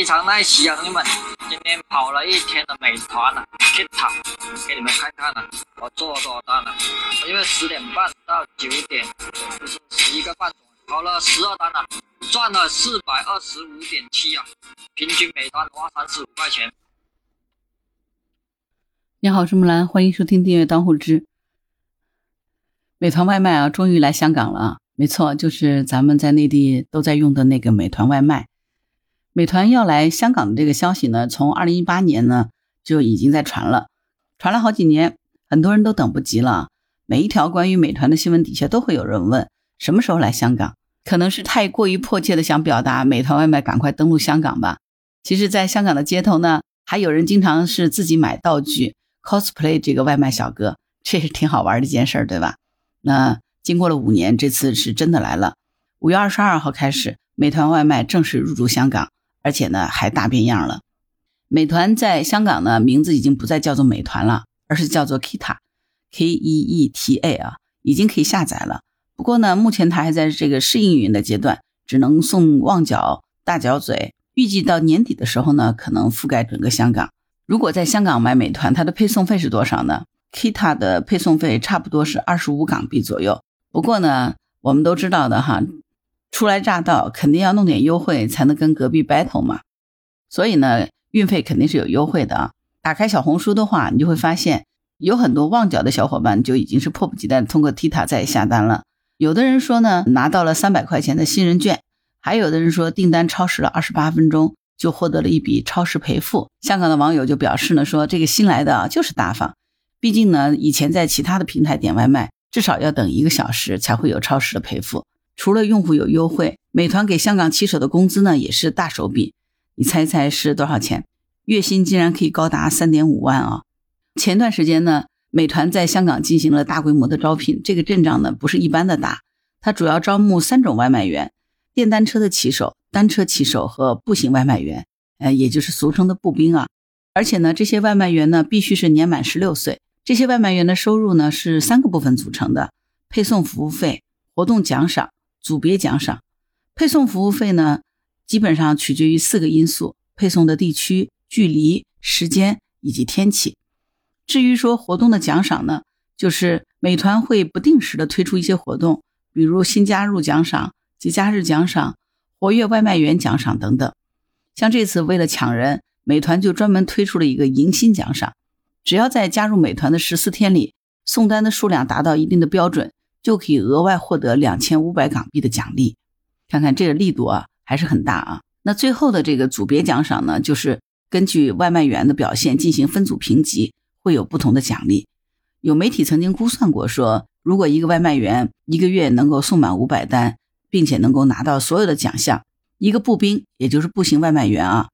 非常耐洗啊，兄弟们！今天跑了一天的美团了，Kita，给你们看看了，我做了多少单了？因为十点半到九点，就是十一个半钟，跑了十二单了，赚了四百二十五点七啊，平均每单花三十五块钱。你好，是木兰，欢迎收听订阅当户知。美团外卖啊，终于来香港了啊！没错，就是咱们在内地都在用的那个美团外卖。美团要来香港的这个消息呢，从二零一八年呢就已经在传了，传了好几年，很多人都等不及了。每一条关于美团的新闻底下都会有人问什么时候来香港，可能是太过于迫切的想表达美团外卖赶快登陆香港吧。其实，在香港的街头呢，还有人经常是自己买道具 cosplay 这个外卖小哥，这是挺好玩的一件事，对吧？那经过了五年，这次是真的来了。五月二十二号开始，美团外卖正式入驻香港。而且呢，还大变样了。美团在香港呢，名字已经不再叫做美团了，而是叫做 Kita，K E E T A 啊，已经可以下载了。不过呢，目前它还在这个试运营的阶段，只能送旺角、大角嘴。预计到年底的时候呢，可能覆盖整个香港。如果在香港买美团，它的配送费是多少呢？Kita 的配送费差不多是二十五港币左右。不过呢，我们都知道的哈。初来乍到，肯定要弄点优惠才能跟隔壁 battle 嘛。所以呢，运费肯定是有优惠的啊。打开小红书的话，你就会发现有很多旺角的小伙伴就已经是迫不及待通过 Tita 在下单了。有的人说呢，拿到了三百块钱的新人券，还有的人说订单超时了二十八分钟就获得了一笔超时赔付。香港的网友就表示呢，说这个新来的就是大方，毕竟呢，以前在其他的平台点外卖，至少要等一个小时才会有超时的赔付。除了用户有优惠，美团给香港骑手的工资呢也是大手笔。你猜猜是多少钱？月薪竟然可以高达三点五万啊！前段时间呢，美团在香港进行了大规模的招聘，这个阵仗呢不是一般的大。它主要招募三种外卖员：电单车的骑手、单车骑手和步行外卖员，呃，也就是俗称的步兵啊。而且呢，这些外卖员呢必须是年满十六岁。这些外卖员的收入呢是三个部分组成的：配送服务费、活动奖赏。组别奖赏，配送服务费呢，基本上取决于四个因素：配送的地区、距离、时间以及天气。至于说活动的奖赏呢，就是美团会不定时的推出一些活动，比如新加入奖赏、节假日奖赏、活跃外卖员奖赏等等。像这次为了抢人，美团就专门推出了一个迎新奖赏，只要在加入美团的十四天里，送单的数量达到一定的标准。就可以额外获得两千五百港币的奖励，看看这个力度啊，还是很大啊。那最后的这个组别奖赏呢，就是根据外卖员的表现进行分组评级，会有不同的奖励。有媒体曾经估算过，说如果一个外卖员一个月能够送满五百单，并且能够拿到所有的奖项，一个步兵，也就是步行外卖员啊，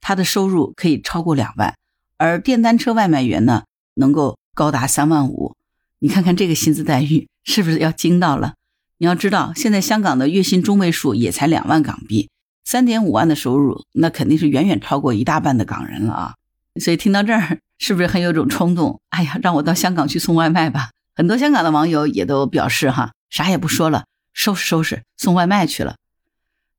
他的收入可以超过两万，而电单车外卖员呢，能够高达三万五。你看看这个薪资待遇。是不是要惊到了？你要知道，现在香港的月薪中位数也才两万港币，三点五万的收入，那肯定是远远超过一大半的港人了啊！所以听到这儿，是不是很有种冲动？哎呀，让我到香港去送外卖吧！很多香港的网友也都表示哈，啥也不说了，收拾收拾送外卖去了。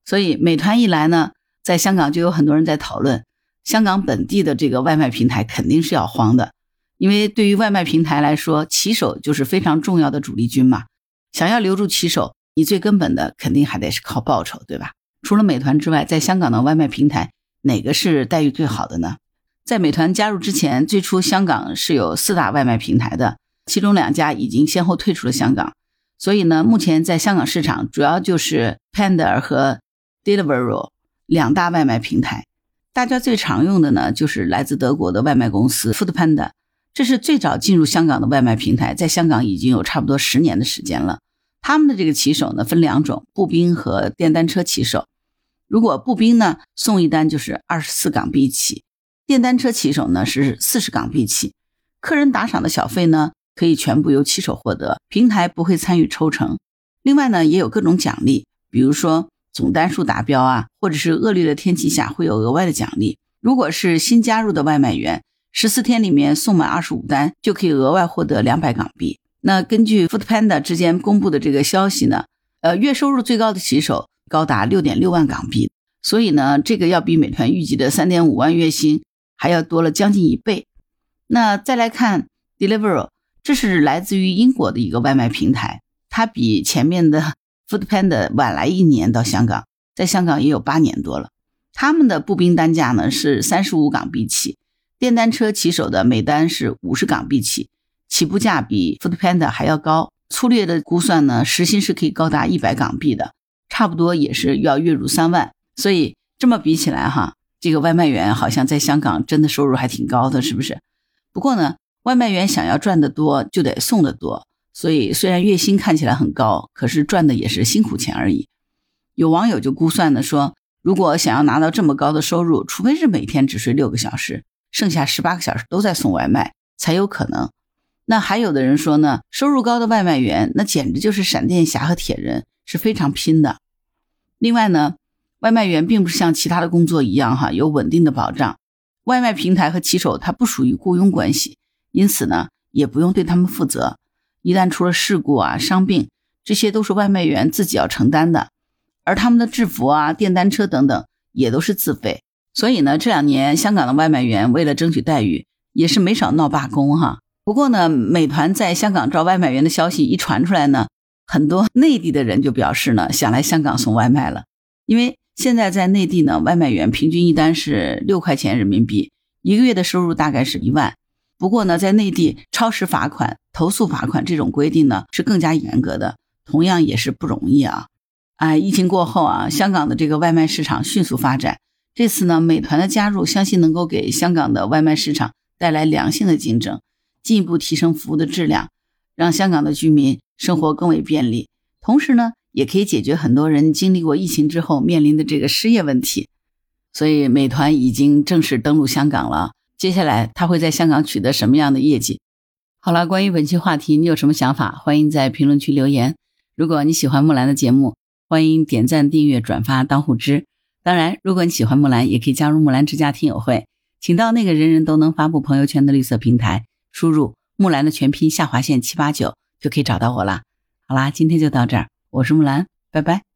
所以美团一来呢，在香港就有很多人在讨论，香港本地的这个外卖平台肯定是要慌的。因为对于外卖平台来说，骑手就是非常重要的主力军嘛。想要留住骑手，你最根本的肯定还得是靠报酬，对吧？除了美团之外，在香港的外卖平台哪个是待遇最好的呢？在美团加入之前，最初香港是有四大外卖平台的，其中两家已经先后退出了香港。所以呢，目前在香港市场主要就是 Panda 和 Deliveroo 两大外卖平台。大家最常用的呢，就是来自德国的外卖公司 Foodpanda。这是最早进入香港的外卖平台，在香港已经有差不多十年的时间了。他们的这个骑手呢，分两种：步兵和电单车骑手。如果步兵呢，送一单就是二十四港币起；电单车骑手呢是四十港币起。客人打赏的小费呢，可以全部由骑手获得，平台不会参与抽成。另外呢，也有各种奖励，比如说总单数达标啊，或者是恶劣的天气下会有额外的奖励。如果是新加入的外卖员。十四天里面送满二十五单，就可以额外获得两百港币。那根据 Foodpanda 之间公布的这个消息呢，呃，月收入最高的骑手高达六点六万港币，所以呢，这个要比美团预计的三点五万月薪还要多了将近一倍。那再来看 Deliveroo，这是来自于英国的一个外卖平台，它比前面的 Foodpanda 晚来一年到香港，在香港也有八年多了。他们的步兵单价呢是三十五港币起，电单车骑手的每单是五十港币起，起步价比 Foodpanda 还要高。粗略的估算呢，时薪是可以高达一百港币的，差不多也是要月入三万。所以这么比起来哈，这个外卖员好像在香港真的收入还挺高的，是不是？不过呢，外卖员想要赚得多，就得送得多。所以虽然月薪看起来很高，可是赚的也是辛苦钱而已。有网友就估算呢说，如果想要拿到这么高的收入，除非是每天只睡六个小时，剩下十八个小时都在送外卖，才有可能。那还有的人说呢，收入高的外卖员那简直就是闪电侠和铁人，是非常拼的。另外呢，外卖员并不是像其他的工作一样哈有稳定的保障，外卖平台和骑手他不属于雇佣关系，因此呢也不用对他们负责。一旦出了事故啊、伤病，这些都是外卖员自己要承担的，而他们的制服啊、电单车等等也都是自费。所以呢，这两年香港的外卖员为了争取待遇，也是没少闹罢工哈。不过呢，美团在香港招外卖员的消息一传出来呢，很多内地的人就表示呢，想来香港送外卖了。因为现在在内地呢，外卖员平均一单是六块钱人民币，一个月的收入大概是一万。不过呢，在内地超时罚款、投诉罚款这种规定呢是更加严格的，同样也是不容易啊。哎，疫情过后啊，香港的这个外卖市场迅速发展，这次呢，美团的加入，相信能够给香港的外卖市场带来良性的竞争。进一步提升服务的质量，让香港的居民生活更为便利。同时呢，也可以解决很多人经历过疫情之后面临的这个失业问题。所以，美团已经正式登陆香港了。接下来，它会在香港取得什么样的业绩？好了，关于本期话题，你有什么想法？欢迎在评论区留言。如果你喜欢木兰的节目，欢迎点赞、订阅、转发、当护知。当然，如果你喜欢木兰，也可以加入木兰之家听友会，请到那个人人都能发布朋友圈的绿色平台。输入木兰的全拼下划线七八九就可以找到我了。好啦，今天就到这儿，我是木兰，拜拜。